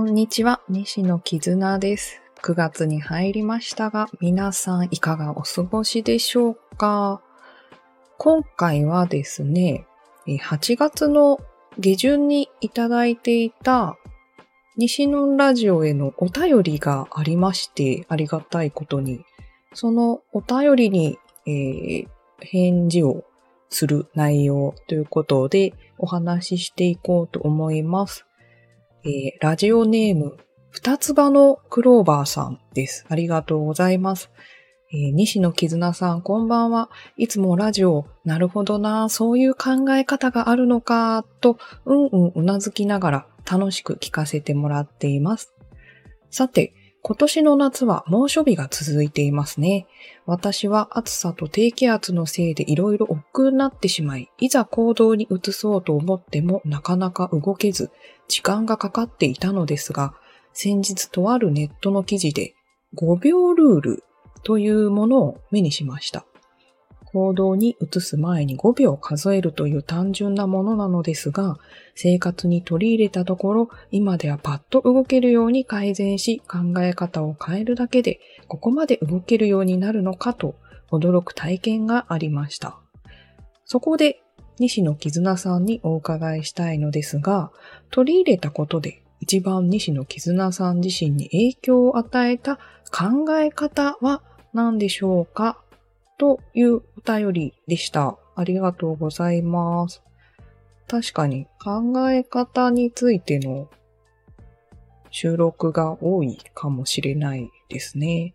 こんにちは、西野絆です。9月に入りましたが、皆さんいかがお過ごしでしょうか？今回はですね、8月の下旬にいただいていた西野ラジオへのお便りがありまして、ありがたいことに、そのお便りに、えー、返事をする内容ということでお話ししていこうと思います。えー、ラジオネーム、二つ葉のクローバーさんです。ありがとうございます。えー、西野絆さん、こんばんは。いつもラジオ、なるほどな、そういう考え方があるのか、と、うんうんうなずきながら楽しく聞かせてもらっています。さて、今年の夏は猛暑日が続いていますね。私は暑さと低気圧のせいで色々億劫になってしまい、いざ行動に移そうと思ってもなかなか動けず、時間がかかっていたのですが、先日とあるネットの記事で5秒ルールというものを目にしました。行動に移す前に5秒数えるという単純なものなのですが、生活に取り入れたところ、今ではパッと動けるように改善し、考え方を変えるだけで、ここまで動けるようになるのかと、驚く体験がありました。そこで、西野絆さんにお伺いしたいのですが、取り入れたことで一番西野絆さん自身に影響を与えた考え方は何でしょうか？というお便りでした。ありがとうございます。確かに考え方についての収録が多いかもしれないですね。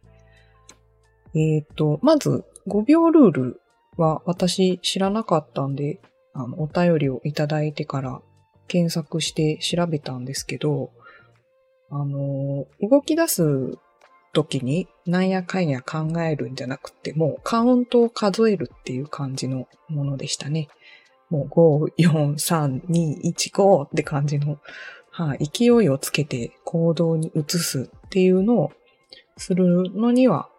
えっ、ー、と、まず5秒ルールは私知らなかったんで、あの、お便りをいただいてから検索して調べたんですけど、あの、動き出す時になんやかんや考えるんじゃなくて、もうカウントを数えるっていう感じのものでしたね。もう5、4、3、2、1、5って感じの、はい、勢いをつけて行動に移すっていうのをするのには、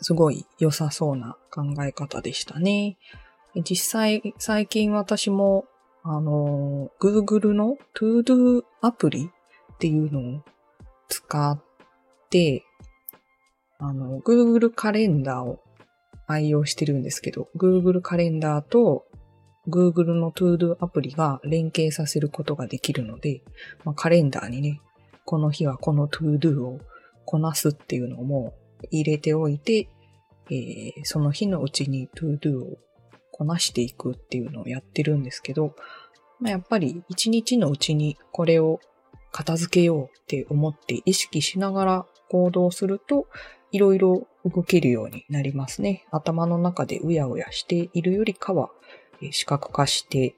すごい良さそうな考え方でしたね。実際、最近私も、あの、Google の ToDo アプリっていうのを使って、あの、Google カレンダーを愛用してるんですけど、Google カレンダーと Google の ToDo アプリが連携させることができるので、まあ、カレンダーにね、この日はこの ToDo をこなすっていうのも入れておいて、えー、その日のうちに ToDo をこなしていくっていうのをやってるんですけど、まあ、やっぱり一日のうちにこれを片付けようって思って意識しながら行動すると、いろいろ動けるようになりますね。頭の中でうやうやしているよりかは、え視覚化して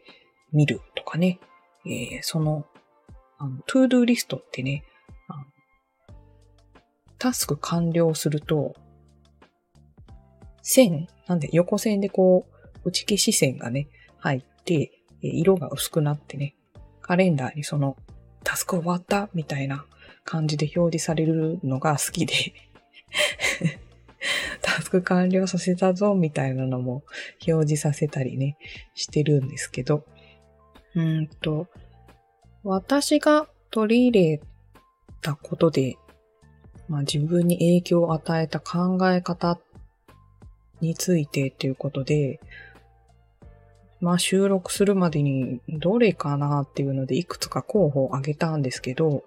みるとかね。えー、その、あの、 to do リストってね、タスク完了すると、線、なんで横線でこう、打ち消し線がね、入って、色が薄くなってね、カレンダーにその、タスク終わったみたいな感じで表示されるのが好きでタスク完了させたぞみたいなのも表示させたりね、してるんですけど、うんと、私が取り入れたことで、まあ、自分に影響を与えた考え方についてっていうことで、まあ収録するまでにどれかなっていうのでいくつか候補を挙げたんですけど、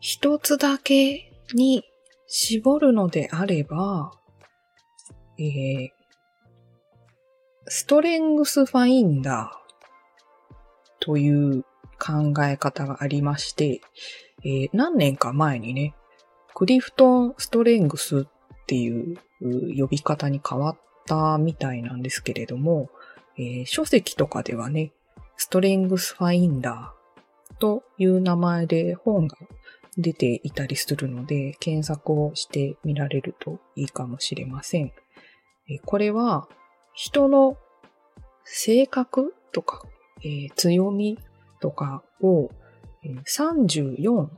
一つだけに絞るのであれば、えー、ストレングスファインダーという考え方がありまして、えー、何年か前にね、クリフトンストレングスっていう呼び方に変わったみたいなんですけれども、えー、書籍とかではね、ストレングスファインダーという名前で本が出ていたりするので、検索をしてみられるといいかもしれません。これは人の性格とか、えー、強みとかを34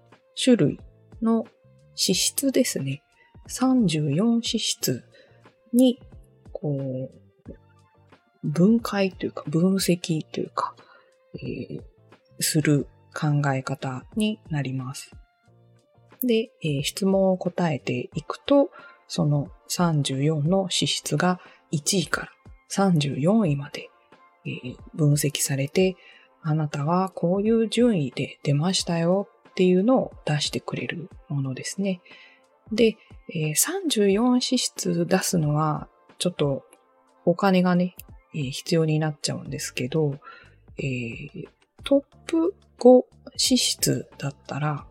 種類の資質ですね。34資質に、こう、分解というか分析というか、えー、する考え方になります。で、えー、質問を答えていくと、その34の資質が1位から34位まで、分析されて、あなたはこういう順位で出ましたよっていうのを出してくれるものですね。で、えー、34資質出すのは、ちょっとお金がね、必要になっちゃうんですけど、トップ5資質だったら、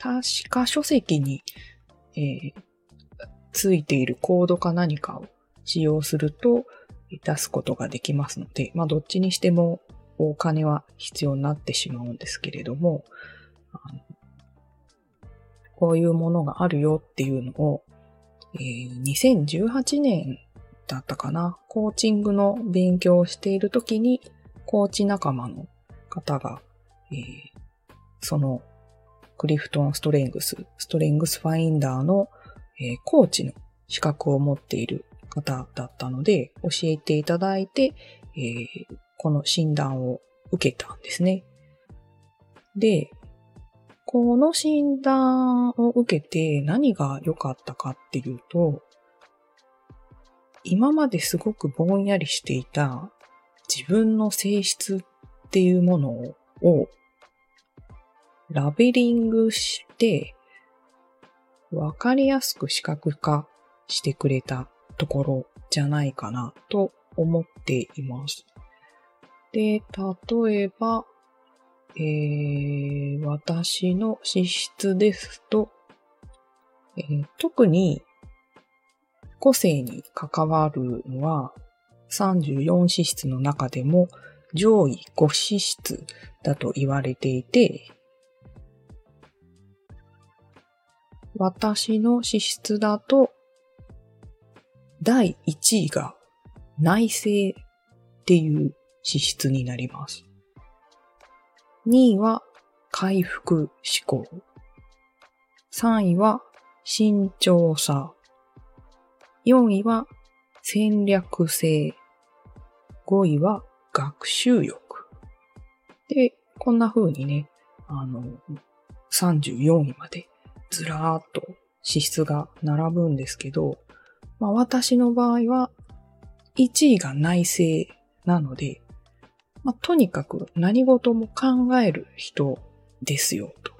確か書籍に、えー、ついているコードか何かを使用すると出すことができますので、まあどっちにしてもお金は必要になってしまうんですけれども、こういうものがあるよっていうのを、えー、2018年だったかな、コーチングの勉強をしているときに、コーチ仲間の方が、えー、そのクリフトンストレングス、ストレングスファインダーの、えー、コーチの資格を持っている方だったので、教えていただいて、えー、この診断を受けたんですね。で、この診断を受けて何が良かったかっていうと、今まですごくぼんやりしていた自分の性質っていうものをラベリングして、わかりやすく視覚化してくれたところじゃないかなと思っています。で、例えば、えー、私の資質ですと、えー、特に個性に関わるのは34資質の中でも上位5資質だと言われていて、私の資質だと、第1位が内政っていう資質になります。2位は回復思考。3位は慎重さ。4位は戦略性。5位は学習欲。で、こんな風にね、あの、34位までずらーっと資質が並ぶんですけど、まあ私の場合は1位が内政なので、まあとにかく何事も考える人ですよと。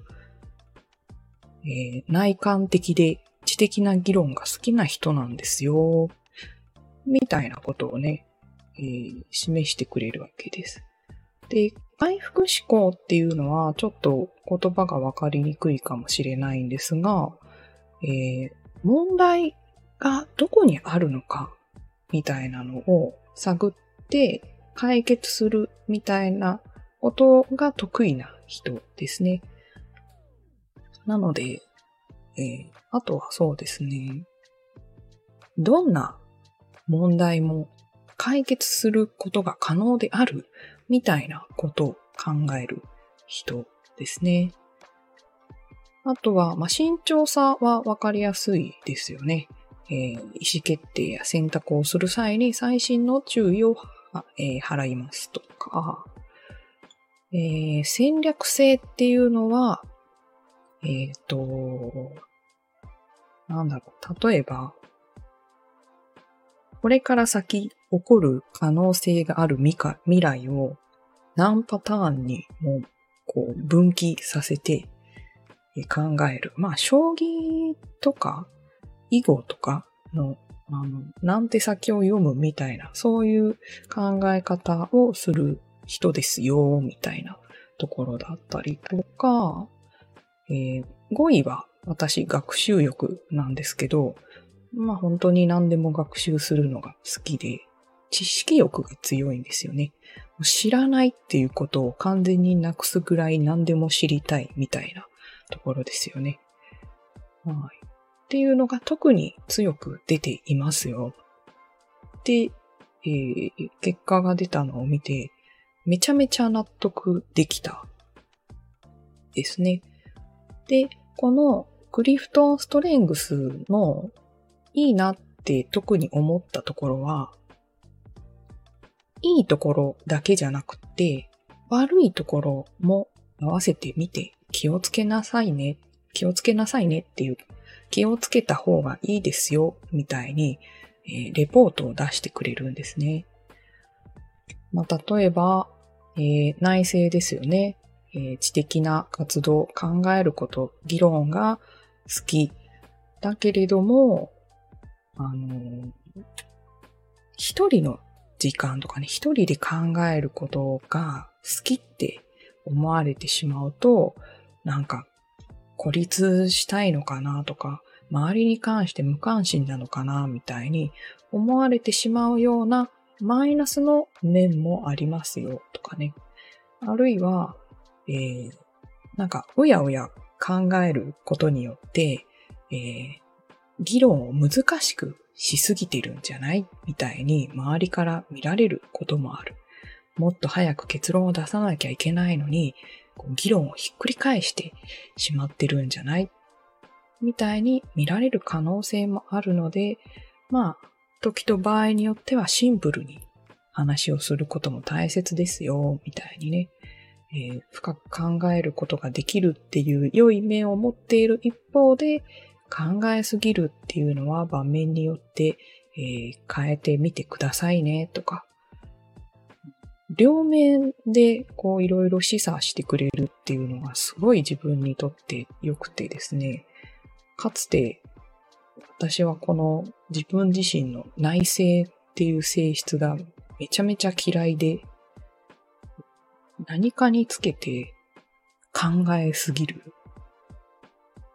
えー、内観的で知的な議論が好きな人なんですよ。みたいなことをね、えー、示してくれるわけです。で、回復思考っていうのはちょっと言葉がわかりにくいかもしれないんですが、えー、問題がどこにあるのかみたいなのを探って解決するみたいなことが得意な人ですね。なので、えー、あとはそうですね。どんな問題も解決することが可能であるみたいなことを考える人ですね。あとは、まあ、慎重さはわかりやすいですよね。えー、意思決定や選択をする際に最新の注意を、えー、払いますとか、えー、戦略性っていうのは、えっ、と、なんだろう、例えば、これから先起こる可能性がある未来を何パターンにもこう分岐させて考える。まあ、将棋とか囲碁とかの、あの、なんて先を読むみたいな、そういう考え方をする人ですよ、みたいなところだったりとか、えー、5位は私学習欲なんですけど、まあ本当に何でも学習するのが好きで、知識欲が強いんですよね。知らないっていうことを完全になくすぐらい何でも知りたいみたいなところですよね。はい。っていうのが特に強く出ていますよ。で、えー、結果が出たのを見て、めちゃめちゃ納得できたですね。で、このクリフトンストレングスのいいなって特に思ったところは、いいところだけじゃなくて、悪いところも合わせてみて気をつけなさいね、気をつけなさいねっていう、気をつけた方がいいですよ、みたいに、えー、レポートを出してくれるんですね。まあ、例えば、えー、内政ですよね。えー、知的な活動、考えること、議論が好き。だけれども、あの一人の時間とかね、一人で考えることが好きって思われてしまうと、なんか孤立したいのかなとか、周りに関して無関心なのかなみたいに思われてしまうようなマイナスの面もありますよとかね。あるいは、えー、なんかうやうや考えることによって、えー、議論を難しくしすぎてるんじゃない？みたいに周りから見られることもある。もっと早く結論を出さなきゃいけないのに、議論をひっくり返してしまってるんじゃない？みたいに見られる可能性もあるので、まあ、時と場合によってはシンプルに話をすることも大切ですよ、みたいにね、えー、深く考えることができるっていう良い面を持っている一方で、考えすぎるっていうのは場面によって、えー、変えてみてくださいねとか、両面でこういろいろ示唆してくれるっていうのがすごい自分にとって良くてですね、かつて私はこの自分自身の内政っていう性質がめちゃめちゃ嫌いで、何かにつけて考えすぎる。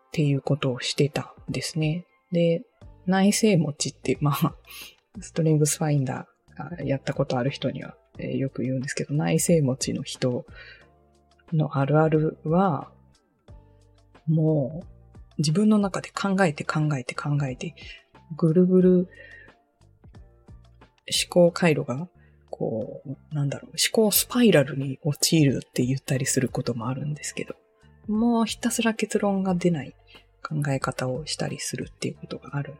っていうことをしてたんですね。で、内政持ちって、まあ、ストリングスファインダーやったことある人には、え、よく言うんですけど、内政持ちの人のあるあるは、もう自分の中で考えて考えて考えて、ぐるぐる思考回路が、こう、なんだろう、思考スパイラルに陥るって言ったりすることもあるんですけど、もうひたすら結論が出ない考え方をしたりするっていうことがある。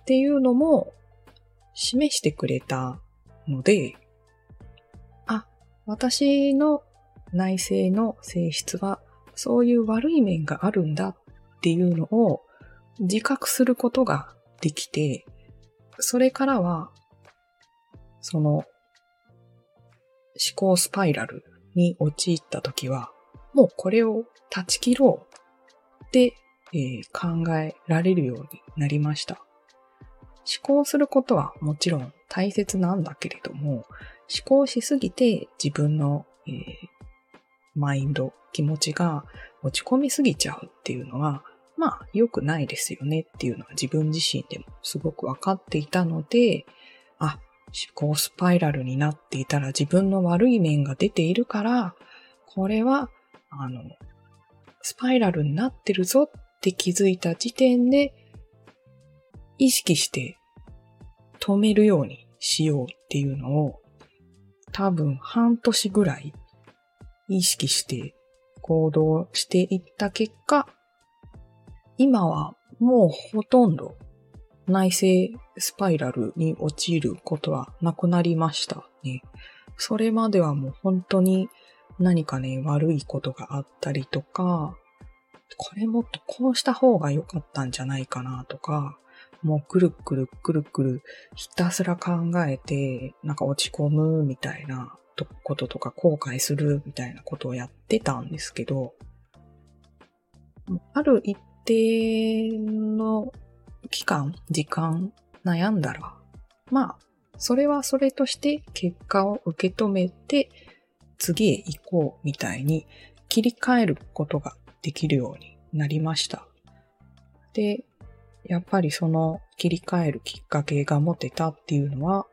っていうのも示してくれたので、あ、私の内政の性質はそういう悪い面があるんだっていうのを自覚することができて、それからは、その思考スパイラルに陥った時は、もうこれを断ち切ろうって、えー、考えられるようになりました。思考することはもちろん大切なんだけれども、思考しすぎて自分の、えー、マインド、気持ちが落ち込みすぎちゃうっていうのは、まあ良くないですよねっていうのは自分自身でもすごくわかっていたので、あ、思考スパイラルになっていたら自分の悪い面が出ているから、これはあの、スパイラルになってるぞって気づいた時点で、意識して止めるようにしようっていうのを、多分半年ぐらい意識して行動していった結果、今はもうほとんど内政スパイラルに陥ることはなくなりましたね。それまではもう本当に何かね、悪いことがあったりとか、これもっとこうした方が良かったんじゃないかなとか、もうくるくるくるくるひたすら考えて、なんか落ち込むみたいなこととか後悔するみたいなことをやってたんですけど、ある一定の期間、時間悩んだら、まあ、それはそれとして結果を受け止めて、次へ行こうみたいに切り替えることができるようになりました。で、やっぱりその切り替えるきっかけが持てたっていうのは、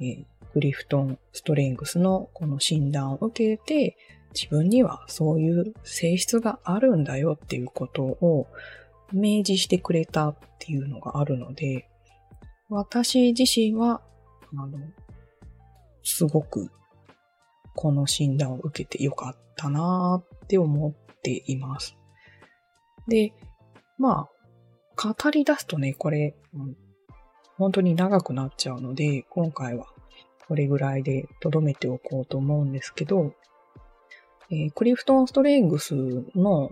えー、グリフトン・ストレングスのこの診断を受けて、自分にはそういう性質があるんだよっていうことを明示してくれたっていうのがあるので、私自身は、あの、すごくこの診断を受けてよかったなーって思っています。で、まあ、語り出すとね、これ、うん、本当に長くなっちゃうので、今回はこれぐらいで留めておこうと思うんですけど、えー、クリフトン・ストレングスの、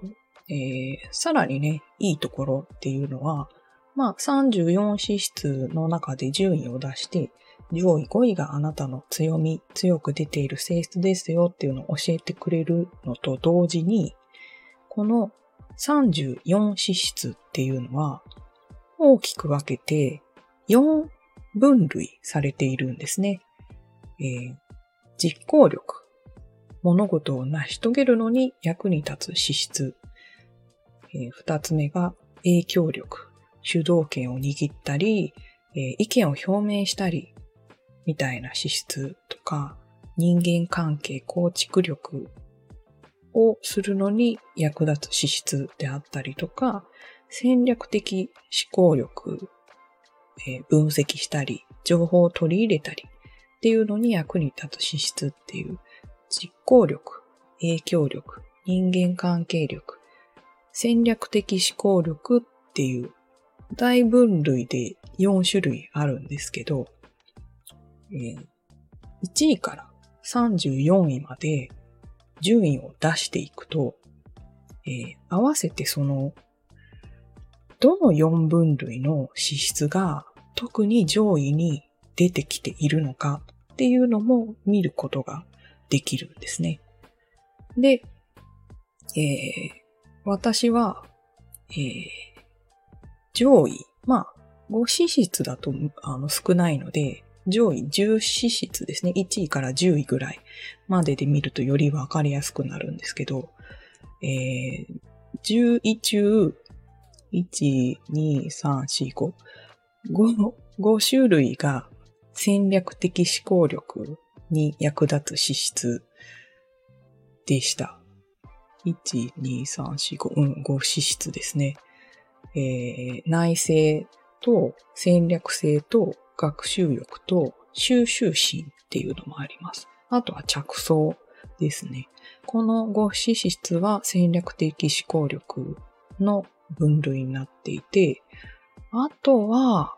えー、さらにね、いいところっていうのは、まあ、34資質の中で順位を出して、上位5位があなたの強み、強く出ている性質ですよっていうのを教えてくれるのと同時に、この34資質っていうのは、大きく分けて4分類されているんですね。えー、実行力。物事を成し遂げるのに役に立つ資質。えー、二つ目が影響力。主導権を握ったり、えー、意見を表明したり、みたいな資質とか、人間関係構築力をするのに役立つ資質であったりとか、戦略的思考力、えー、分析したり、情報を取り入れたりっていうのに役に立つ資質っていう実行力、影響力、人間関係力、戦略的思考力っていう大分類で4種類あるんですけど、えー、1位から34位まで順位を出していくと、えー、合わせてその、どの4分類の資質が特に上位に出てきているのかっていうのも見ることができるんですね。で、えー、私は、えー、上位、まあ、5資質だとあの少ないので、上位10資質ですね。1位から10位ぐらいまでで見るとよりわかりやすくなるんですけど、えー、10位中、1、2、3、4、5、5、5種類が戦略的思考力に役立つ資質でした。1、2、3、4、5、うん、5資質ですね。えー、内政と戦略性と学習欲と収集心っていうのもあります。あとは着想ですね。この5資質は戦略的思考力の分類になっていて、あとは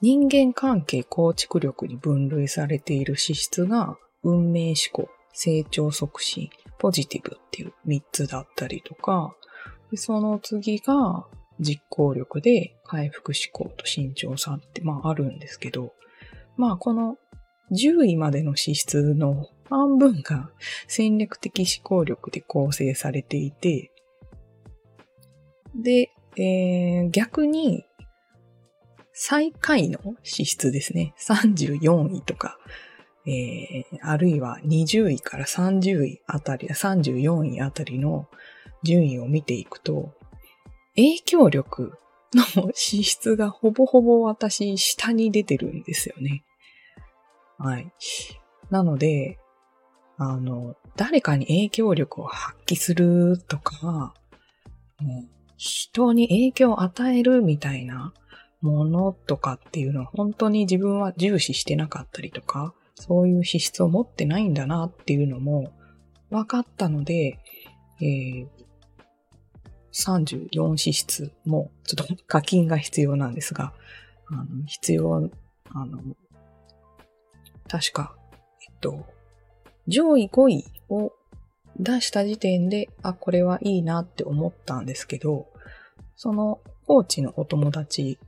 人間関係構築力に分類されている資質が運命思考、成長促進、ポジティブっていう3つだったりとか、その次が実行力で回復思考と慎重さってまああるんですけど、まあこの10位までの資質の半分が戦略的思考力で構成されていて、で、えー、逆に最下位の資質ですね。34位とか、えー、あるいは20位から30位あたり、34位あたりの順位を見ていくと、影響力の資質がほぼほぼ私下に出てるんですよね。はい。なので、あの、誰かに影響力を発揮するとか、人に影響を与えるみたいなものとかっていうのは本当に自分は重視してなかったりとか、そういう資質を持ってないんだなっていうのも分かったので、えー、34支出もちょっと課金が必要なんですが、あの必要、あの、確か、えっと、上位5位を出した時点で、あ、これはいいなって思ったんですけど、そのコーチのお友達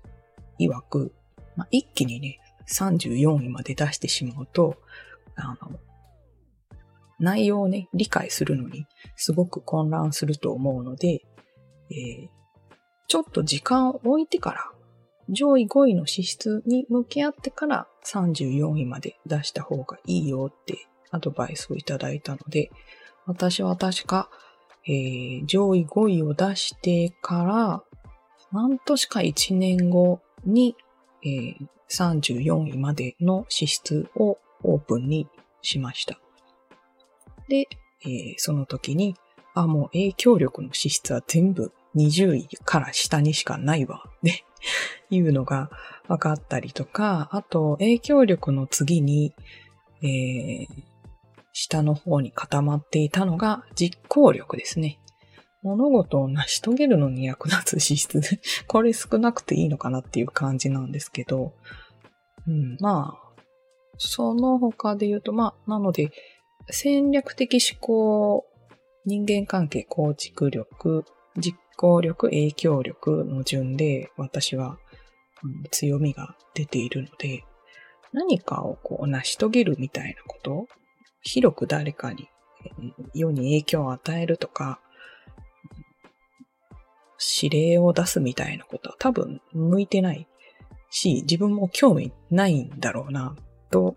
曰く、まあ、一気にね、34位まで出してしまうと、あの、内容をね、理解するのにすごく混乱すると思うので、えー、ちょっと時間を置いてから、上位5位の資質に向き合ってから34位まで出した方がいいよってアドバイスをいただいたので、私は確か、えー、上位5位を出してから、半年か1年後に、えー、34位までの資質をオープンにしました。で、えー、その時に、あ、もう影響力の資質は全部20位から下にしかないわ、ね、いうのが分かったりとか、あと影響力の次に、えー、下の方に固まっていたのが実行力ですね。物事を成し遂げるのに役立つ資質。これ少なくていいのかなっていう感じなんですけど、うん、まあ、その他で言うと、まあ、なので、戦略的思考人間関係構築力、実行力、影響力の順で私は強みが出ているので、何かをこう成し遂げるみたいなこと、広く誰かに世に影響を与えるとか、指令を出すみたいなことは多分向いてないし、自分も興味ないんだろうな、と、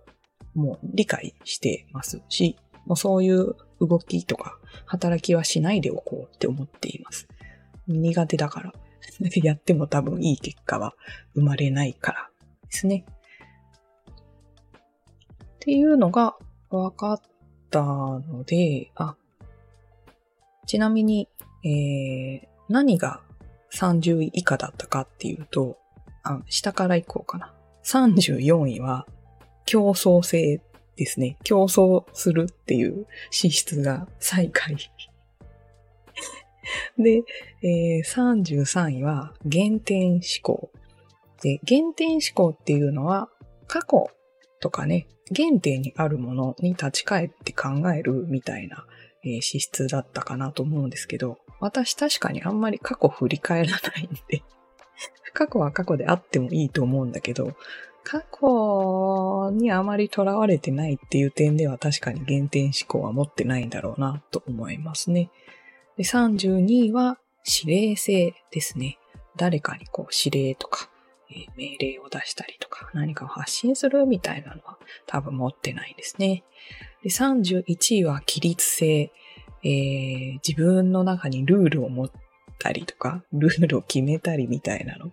もう理解してますし、もうそういう動きとか働きはしないでおこうって思っています。苦手だから。やっても多分いい結果は生まれないからですね。っていうのが分かったので、あ、ちなみに、えー、何が30位以下だったかっていうと、あ、下から行こうかな。34位は競争性ですね。競争するっていう資質が最下位。で、えー、33位は原点思考。で、原点思考っていうのは過去とかね、原点にあるものに立ち返って考えるみたいな、えー、資質だったかなと思うんですけど、私確かにあんまり過去振り返らないんで 過去は過去であってもいいと思うんだけど、過去にあまり囚われてないっていう点では確かに原点思考は持ってないんだろうなと思いますね。で32位は指令性ですね。誰かにこう指令とか、え、命令を出したりとか何かを発信するみたいなのは多分持ってないですね。で31位は規律性。えー、自分の中にルールを持ったりとか、ルールを決めたりみたいなの、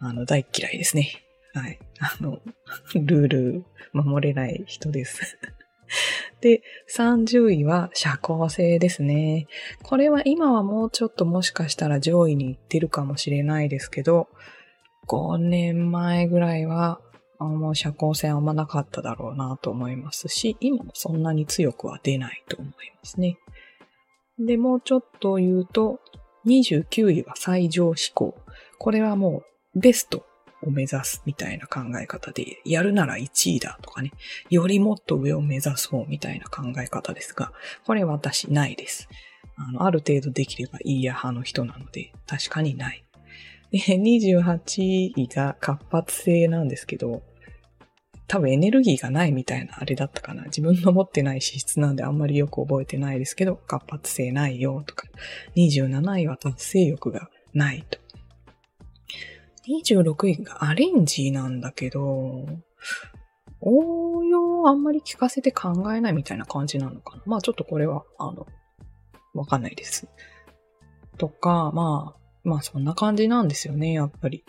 あの、大嫌いですね。はい。あの、ルール守れない人です で、30位は社交性ですね。これは今はもうちょっともしかしたら上位に行ってるかもしれないですけど、5年前ぐらいは、もう社交性あんまなかっただろうなと思いますし、今もそんなに強くは出ないと思いますね。で、もうちょっと言うと、29位は最上思考。これはもうベストを目指すみたいな考え方で、やるなら1位だとかね、よりもっと上を目指そうみたいな考え方ですが、これ私ないです。あの、ある程度できればいいや派の人なので、確かにない。で、28位が活発性なんですけど、多分エネルギーがないみたいなあれだったかな。自分の持ってない資質なんであんまりよく覚えてないですけど、活発性ないよとか、27位は達成欲がないと。26位がアレンジなんだけど、応用をあんまり聞かせて考えないみたいな感じなのかな。まあちょっとこれは、あの、わかんないです。とか、まあ、まあそんな感じなんですよね、やっぱり。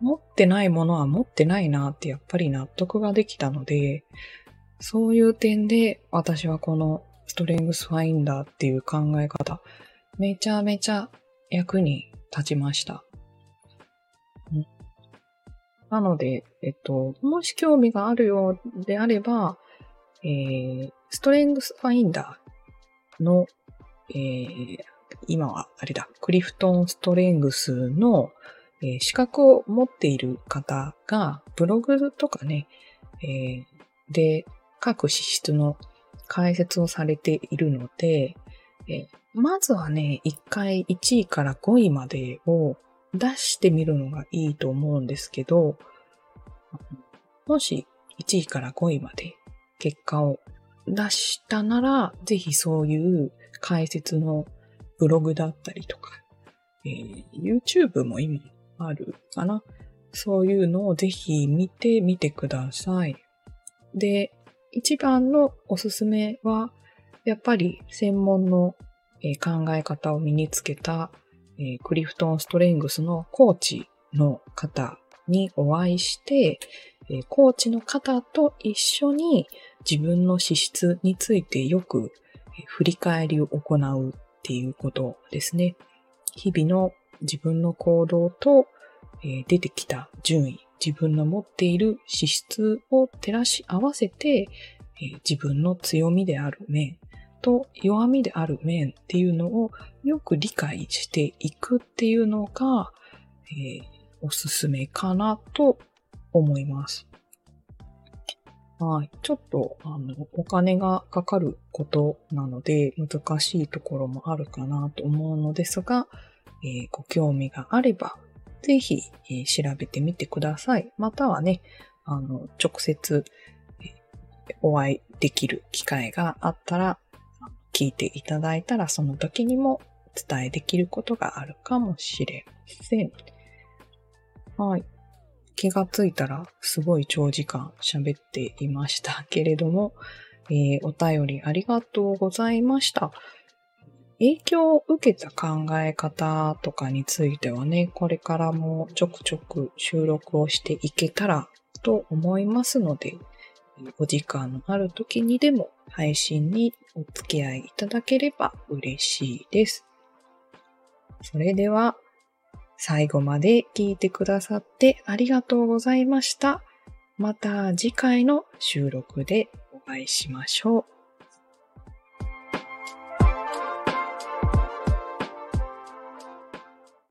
持ってないものは持ってないなってやっぱり納得ができたので、そういう点で私はこのストレングスファインダーっていう考え方、めちゃめちゃ役に立ちました。なので、えっと、もし興味があるようであれば、えー、ストレングスファインダーの、えー、今はあれだ、クリフトンストレングスの、えー、資格を持っている方が、ブログとかね、えー、で、各資質の解説をされているので、えー、まずはね、1回1位から5位までを出してみるのがいいと思うんですけど、もし1位から5位まで結果を出したなら、ぜひそういう解説のブログだったりとか、えー、YouTube も今あるかな。そういうのをぜひ見てみてください。で、一番のおすすめは、やっぱり専門の考え方を身につけたえクリフトン・ストレングスのコーチの方にお会いしてえ、コーチの方と一緒に自分の資質についてよく振り返りを行うっていうことですね。日々の自分の行動と、え、出てきた順位、自分の持っている資質を照らし合わせて、え、自分の強みである面と弱みである面っていうのをよく理解していくっていうのが、えー、おすすめかなと思います。はい。ちょっと、あの、お金がかかることなので、難しいところもあるかなと思うのですが、えー、ご興味があれば、ぜひ、えー、調べてみてください。またはね、あの、直接、えー、お会いできる機会があったら、聞いていただいたら、その時にも伝えできることがあるかもしれません。はい。気がついたらすごい長時間喋っていましたけれども、えー、お便りありがとうございました。影響を受けた考え方とかについてはね、これからもちょくちょく収録をしていけたらと思いますので、お時間のある時にでも配信にお付き合いいただければ嬉しいです。それでは最後まで聞いてくださってありがとうございました。また次回の収録でお会いしましょう。